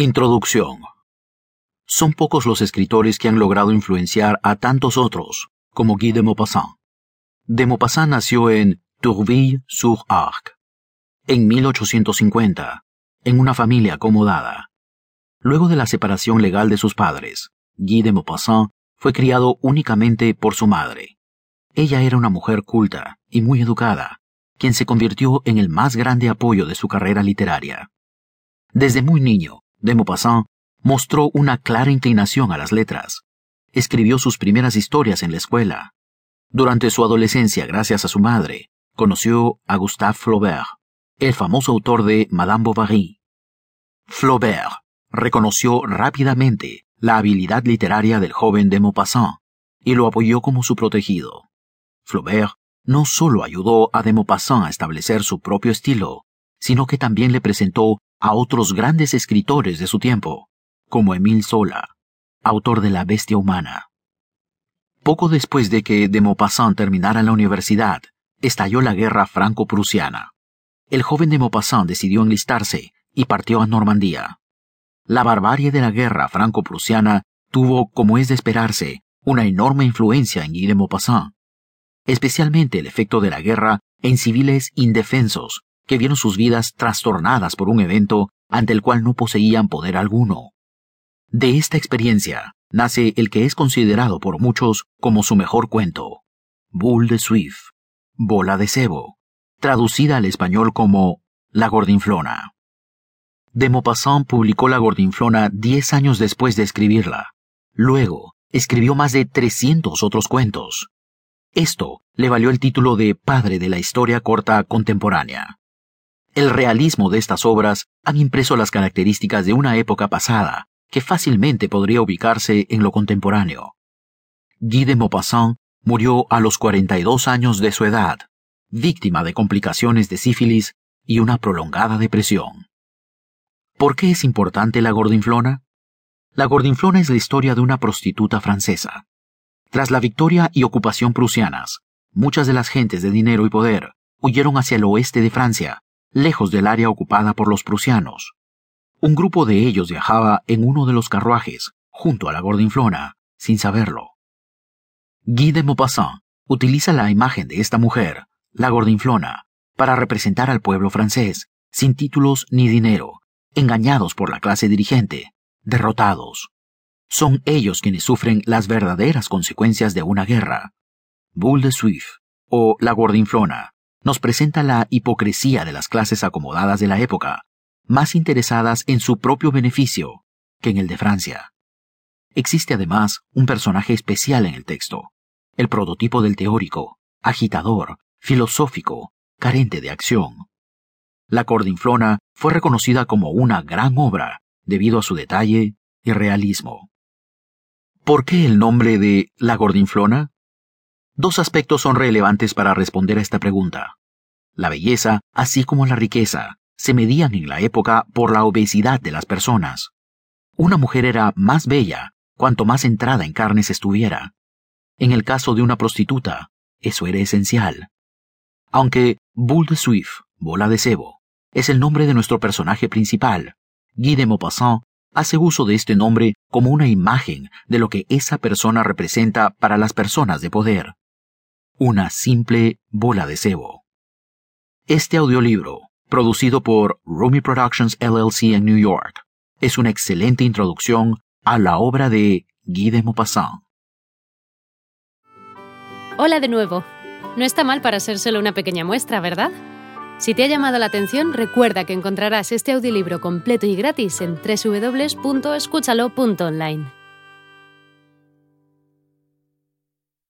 Introducción. Son pocos los escritores que han logrado influenciar a tantos otros, como Guy de Maupassant. De Maupassant nació en Tourville-sur-Arc, en 1850, en una familia acomodada. Luego de la separación legal de sus padres, Guy de Maupassant fue criado únicamente por su madre. Ella era una mujer culta y muy educada, quien se convirtió en el más grande apoyo de su carrera literaria. Desde muy niño, de Maupassant mostró una clara inclinación a las letras. Escribió sus primeras historias en la escuela. Durante su adolescencia, gracias a su madre, conoció a Gustave Flaubert, el famoso autor de Madame Bovary. Flaubert reconoció rápidamente la habilidad literaria del joven de Maupassant y lo apoyó como su protegido. Flaubert no solo ayudó a de Maupassant a establecer su propio estilo, sino que también le presentó a otros grandes escritores de su tiempo, como Émile Zola, autor de La Bestia Humana. Poco después de que de Maupassant terminara la universidad, estalló la guerra franco-prusiana. El joven de Maupassant decidió enlistarse y partió a Normandía. La barbarie de la guerra franco-prusiana tuvo, como es de esperarse, una enorme influencia en Guy de Maupassant, especialmente el efecto de la guerra en civiles indefensos que vieron sus vidas trastornadas por un evento ante el cual no poseían poder alguno. De esta experiencia nace el que es considerado por muchos como su mejor cuento, Bull de Swift, Bola de Cebo, traducida al español como La Gordinflona. De Maupassant publicó La Gordinflona diez años después de escribirla. Luego, escribió más de 300 otros cuentos. Esto le valió el título de padre de la historia corta contemporánea. El realismo de estas obras han impreso las características de una época pasada, que fácilmente podría ubicarse en lo contemporáneo. Guy de Maupassant murió a los 42 años de su edad, víctima de complicaciones de sífilis y una prolongada depresión. ¿Por qué es importante la gordinflona? La gordinflona es la historia de una prostituta francesa. Tras la victoria y ocupación prusianas, muchas de las gentes de dinero y poder huyeron hacia el oeste de Francia, lejos del área ocupada por los prusianos. Un grupo de ellos viajaba en uno de los carruajes, junto a la gordinflona, sin saberlo. Guy de Maupassant utiliza la imagen de esta mujer, la gordinflona, para representar al pueblo francés, sin títulos ni dinero, engañados por la clase dirigente, derrotados. Son ellos quienes sufren las verdaderas consecuencias de una guerra. Bull de Swift, o la gordinflona, nos presenta la hipocresía de las clases acomodadas de la época, más interesadas en su propio beneficio que en el de Francia. Existe además un personaje especial en el texto, el prototipo del teórico, agitador, filosófico, carente de acción. La Cordinflona fue reconocida como una gran obra debido a su detalle y realismo. ¿Por qué el nombre de La Gordinflona? Dos aspectos son relevantes para responder a esta pregunta. La belleza, así como la riqueza, se medían en la época por la obesidad de las personas. Una mujer era más bella cuanto más entrada en carnes estuviera. En el caso de una prostituta, eso era esencial. Aunque Bull de Swift, bola de cebo, es el nombre de nuestro personaje principal, Guy de Maupassant hace uso de este nombre como una imagen de lo que esa persona representa para las personas de poder una simple bola de cebo. Este audiolibro, producido por Rumi Productions LLC en New York, es una excelente introducción a la obra de Guy de Maupassant. Hola de nuevo. No está mal para ser solo una pequeña muestra, ¿verdad? Si te ha llamado la atención, recuerda que encontrarás este audiolibro completo y gratis en www.escúchalo.online.